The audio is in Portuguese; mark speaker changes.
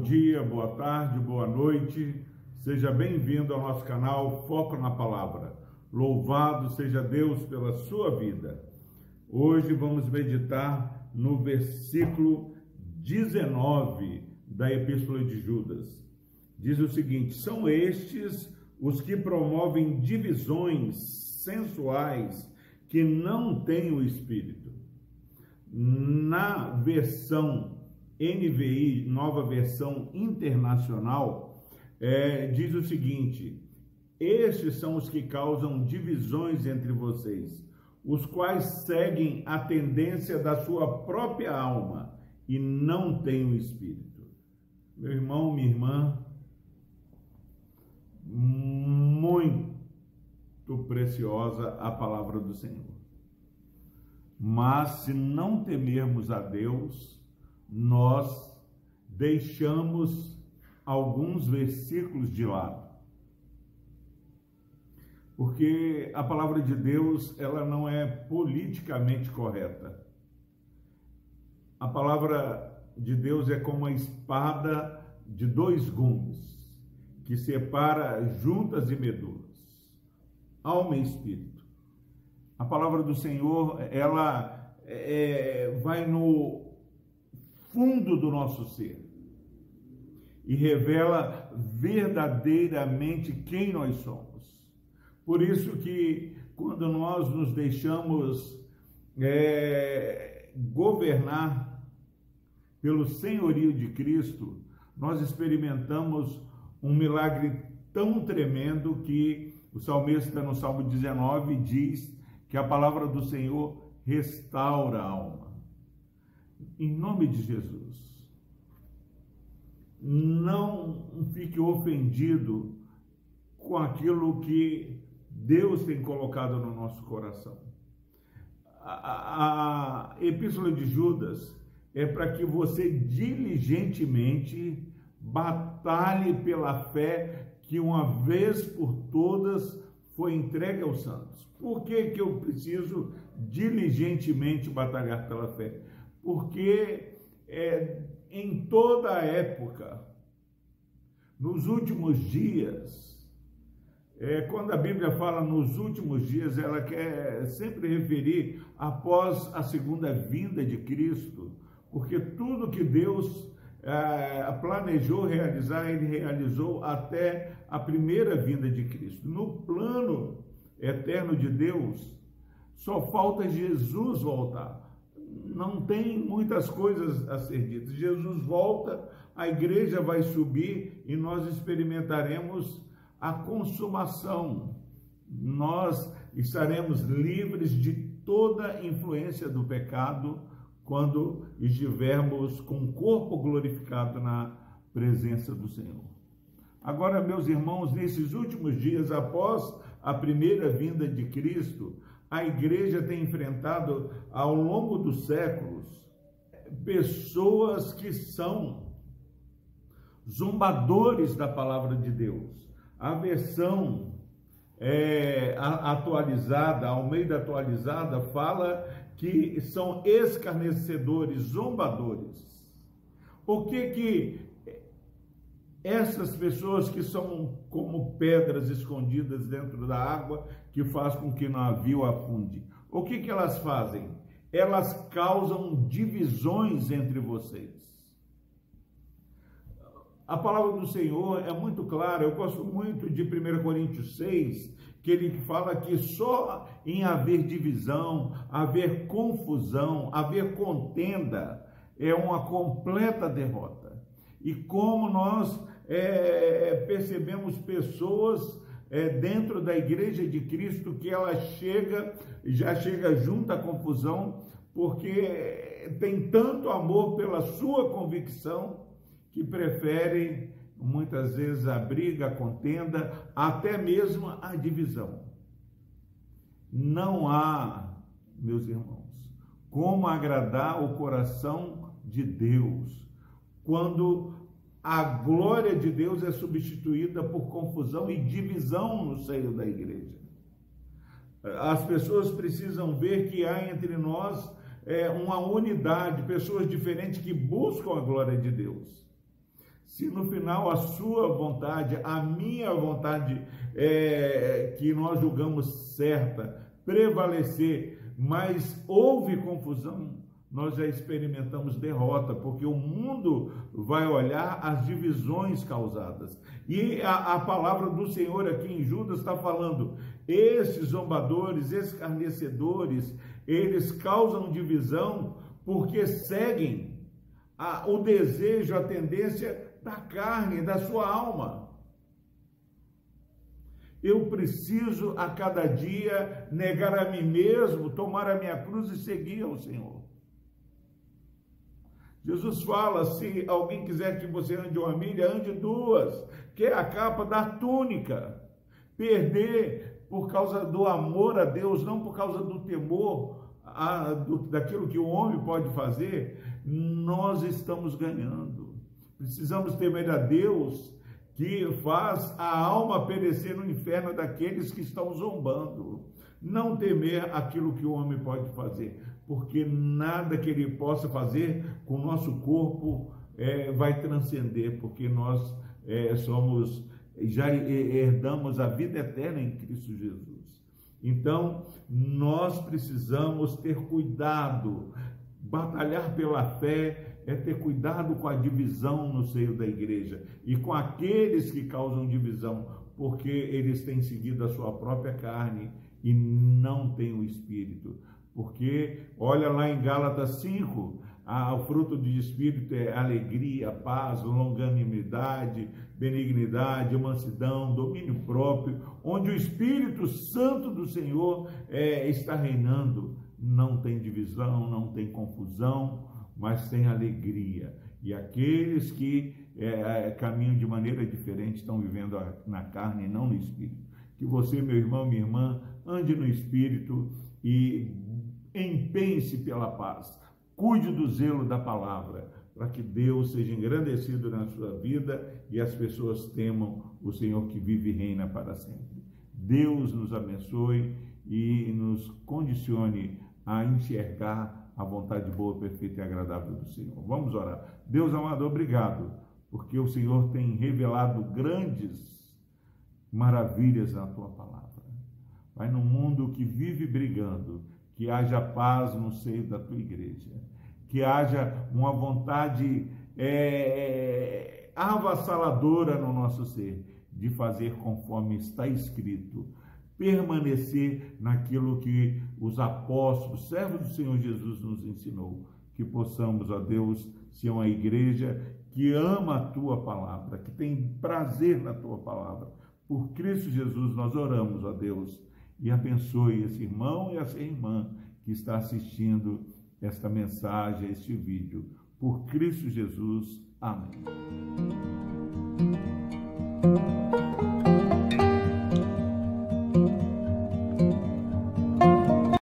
Speaker 1: dia, boa tarde, boa noite. Seja bem-vindo ao nosso canal Foco na Palavra. Louvado seja Deus pela sua vida. Hoje vamos meditar no versículo 19 da Epístola de Judas. Diz o seguinte: São estes os que promovem divisões sensuais que não têm o Espírito. Na versão NVI, nova versão internacional, é, diz o seguinte: Estes são os que causam divisões entre vocês, os quais seguem a tendência da sua própria alma e não têm o Espírito. Meu irmão, minha irmã, muito preciosa a palavra do Senhor. Mas se não temermos a Deus, nós deixamos alguns versículos de lado. Porque a palavra de Deus, ela não é politicamente correta. A palavra de Deus é como a espada de dois gumes, que separa juntas e medulas, alma e espírito. A palavra do Senhor, ela é, vai no fundo do nosso ser e revela verdadeiramente quem nós somos. Por isso que quando nós nos deixamos é, governar pelo senhorio de Cristo, nós experimentamos um milagre tão tremendo que o salmista no Salmo 19 diz que a palavra do Senhor restaura a alma em nome de Jesus. Não fique ofendido com aquilo que Deus tem colocado no nosso coração. A, Epístola de Judas é para que você diligentemente batalhe pela fé que uma vez por todas foi entregue aos santos. Por que, que eu preciso diligentemente batalhar pela fé? Porque é, em toda a época, nos últimos dias, é, quando a Bíblia fala nos últimos dias, ela quer sempre referir após a segunda vinda de Cristo, porque tudo que Deus é, planejou realizar, ele realizou até a primeira vinda de Cristo. No plano eterno de Deus, só falta Jesus voltar não tem muitas coisas a ser ditas. Jesus volta, a igreja vai subir e nós experimentaremos a consumação. Nós estaremos livres de toda influência do pecado quando estivermos com o corpo glorificado na presença do Senhor. Agora, meus irmãos, nesses últimos dias, após a primeira vinda de Cristo, a igreja tem enfrentado ao longo dos séculos pessoas que são zombadores da palavra de Deus. A versão é, atualizada, ao meio da atualizada, fala que são escarnecedores, zombadores. O que que essas pessoas que são como pedras escondidas dentro da água, que faz com que o navio afunde. O que, que elas fazem? Elas causam divisões entre vocês. A palavra do Senhor é muito clara, eu gosto muito de 1 Coríntios 6, que ele fala que só em haver divisão, haver confusão, haver contenda, é uma completa derrota. E como nós é, percebemos pessoas é, dentro da igreja de Cristo que ela chega, já chega junto à confusão, porque tem tanto amor pela sua convicção que prefere muitas vezes a briga, a contenda, até mesmo a divisão. Não há, meus irmãos, como agradar o coração de Deus quando a glória de Deus é substituída por confusão e divisão no seio da igreja. As pessoas precisam ver que há entre nós é, uma unidade, pessoas diferentes que buscam a glória de Deus. se no final a sua vontade, a minha vontade, é, que nós julgamos certa, prevalecer, mas houve confusão, nós já experimentamos derrota, porque o mundo vai olhar as divisões causadas. E a, a palavra do Senhor aqui em Judas está falando: esses zombadores, escarnecedores, eles causam divisão porque seguem a, o desejo, a tendência da carne, da sua alma. Eu preciso a cada dia negar a mim mesmo, tomar a minha cruz e seguir ao Senhor. Jesus fala: se alguém quiser que você ande uma milha, ande duas, que é a capa da túnica. Perder por causa do amor a Deus, não por causa do temor a, do, daquilo que o homem pode fazer, nós estamos ganhando. Precisamos temer a Deus que faz a alma perecer no inferno daqueles que estão zombando. Não temer aquilo que o homem pode fazer, porque nada que ele possa fazer com o nosso corpo é, vai transcender, porque nós é, somos, já herdamos a vida eterna em Cristo Jesus. Então, nós precisamos ter cuidado, batalhar pela fé é ter cuidado com a divisão no seio da igreja e com aqueles que causam divisão, porque eles têm seguido a sua própria carne e não têm o espírito. Porque, olha lá em Gálatas 5, o fruto do espírito é alegria, paz, longanimidade, benignidade, mansidão, domínio próprio, onde o Espírito Santo do Senhor é, está reinando. Não tem divisão, não tem confusão, mas tem alegria. E aqueles que é, é, caminham de maneira diferente estão vivendo na carne e não no espírito. Que você, meu irmão, minha irmã, ande no espírito e empenhe-se pela paz. Cuide do zelo da palavra, para que Deus seja engrandecido na sua vida e as pessoas temam o Senhor que vive e reina para sempre. Deus nos abençoe e nos condicione a enxergar a vontade boa, perfeita e agradável do Senhor. Vamos orar. Deus amado, obrigado, porque o Senhor tem revelado grandes maravilhas na tua palavra. Vai no mundo que vive brigando, que haja paz no seio da tua igreja, que haja uma vontade é, avassaladora no nosso ser de fazer conforme está escrito permanecer naquilo que os apóstolos, servos do Senhor Jesus, nos ensinou. Que possamos, ó Deus, ser uma igreja que ama a tua palavra, que tem prazer na tua palavra. Por Cristo Jesus nós oramos, ó Deus, e abençoe esse irmão e essa irmã que está assistindo esta mensagem, este vídeo. Por Cristo Jesus. Amém.